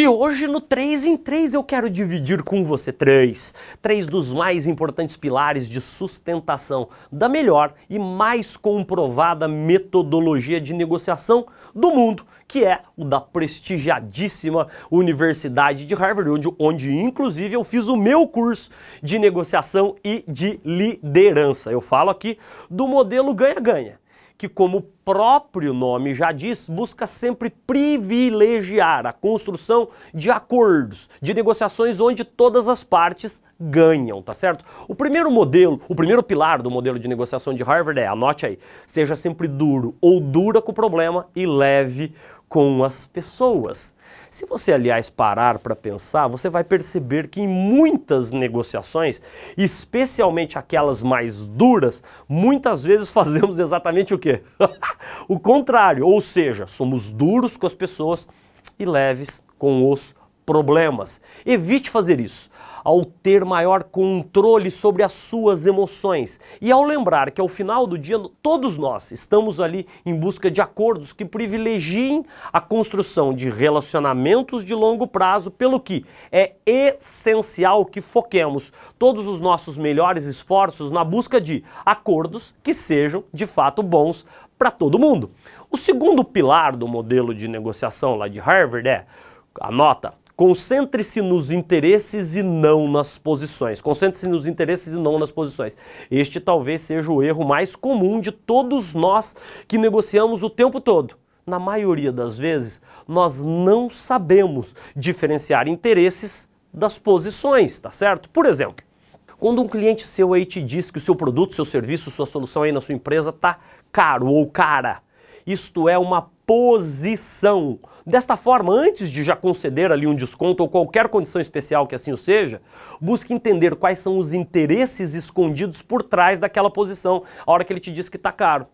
E hoje no 3 em 3 eu quero dividir com você três, três dos mais importantes pilares de sustentação da melhor e mais comprovada metodologia de negociação do mundo, que é o da prestigiadíssima Universidade de Harvard, onde, onde inclusive eu fiz o meu curso de negociação e de liderança. Eu falo aqui do modelo ganha-ganha que, como o próprio nome já diz, busca sempre privilegiar a construção de acordos, de negociações onde todas as partes ganham, tá certo? O primeiro modelo, o primeiro pilar do modelo de negociação de Harvard é, anote aí, seja sempre duro ou dura com o problema e leve com as pessoas. Se você, aliás, parar para pensar, você vai perceber que em muitas negociações, especialmente aquelas mais duras, muitas vezes fazemos exatamente o quê? o contrário, ou seja, somos duros com as pessoas e leves com os problemas. Evite fazer isso ao ter maior controle sobre as suas emoções e ao lembrar que ao final do dia todos nós estamos ali em busca de acordos que privilegiem a construção de relacionamentos de longo prazo, pelo que é essencial que foquemos todos os nossos melhores esforços na busca de acordos que sejam de fato bons para todo mundo. O segundo pilar do modelo de negociação lá de Harvard é, anota, Concentre-se nos interesses e não nas posições. Concentre-se nos interesses e não nas posições. Este talvez seja o erro mais comum de todos nós que negociamos o tempo todo. Na maioria das vezes, nós não sabemos diferenciar interesses das posições, tá certo? Por exemplo, quando um cliente seu aí te diz que o seu produto, seu serviço, sua solução aí na sua empresa tá caro ou cara, isto é uma posição. Desta forma, antes de já conceder ali um desconto ou qualquer condição especial que assim o seja, busque entender quais são os interesses escondidos por trás daquela posição, a hora que ele te diz que está caro.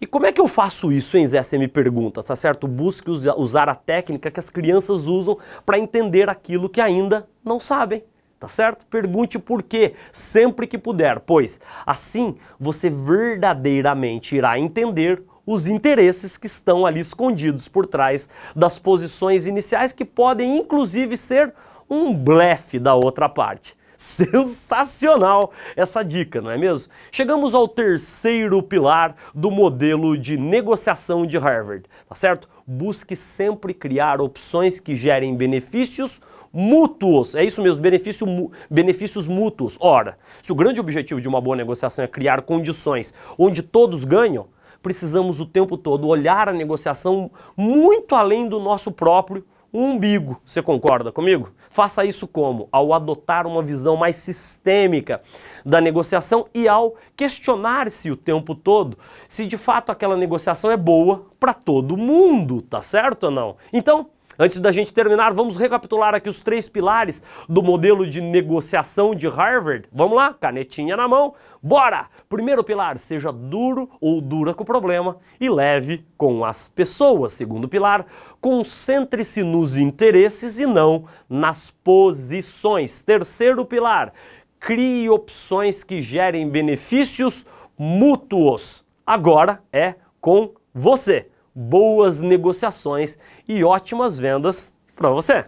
E como é que eu faço isso, hein, Zé? Você me pergunta, tá certo? Busque usar a técnica que as crianças usam para entender aquilo que ainda não sabem. Tá certo? Pergunte por quê, sempre que puder, pois assim você verdadeiramente irá entender os interesses que estão ali escondidos por trás das posições iniciais, que podem inclusive ser um blefe da outra parte. Sensacional essa dica, não é mesmo? Chegamos ao terceiro pilar do modelo de negociação de Harvard, tá certo? Busque sempre criar opções que gerem benefícios mútuos. É isso mesmo, benefício, benefícios mútuos. Ora, se o grande objetivo de uma boa negociação é criar condições onde todos ganham, precisamos o tempo todo olhar a negociação muito além do nosso próprio umbigo. Você concorda comigo? Faça isso como? Ao adotar uma visão mais sistêmica da negociação e ao questionar-se o tempo todo se de fato aquela negociação é boa para todo mundo, tá certo ou não? Então, Antes da gente terminar, vamos recapitular aqui os três pilares do modelo de negociação de Harvard. Vamos lá, canetinha na mão, bora! Primeiro pilar, seja duro ou dura com o problema e leve com as pessoas. Segundo pilar, concentre-se nos interesses e não nas posições. Terceiro pilar, crie opções que gerem benefícios mútuos. Agora é com você boas negociações e ótimas vendas para você.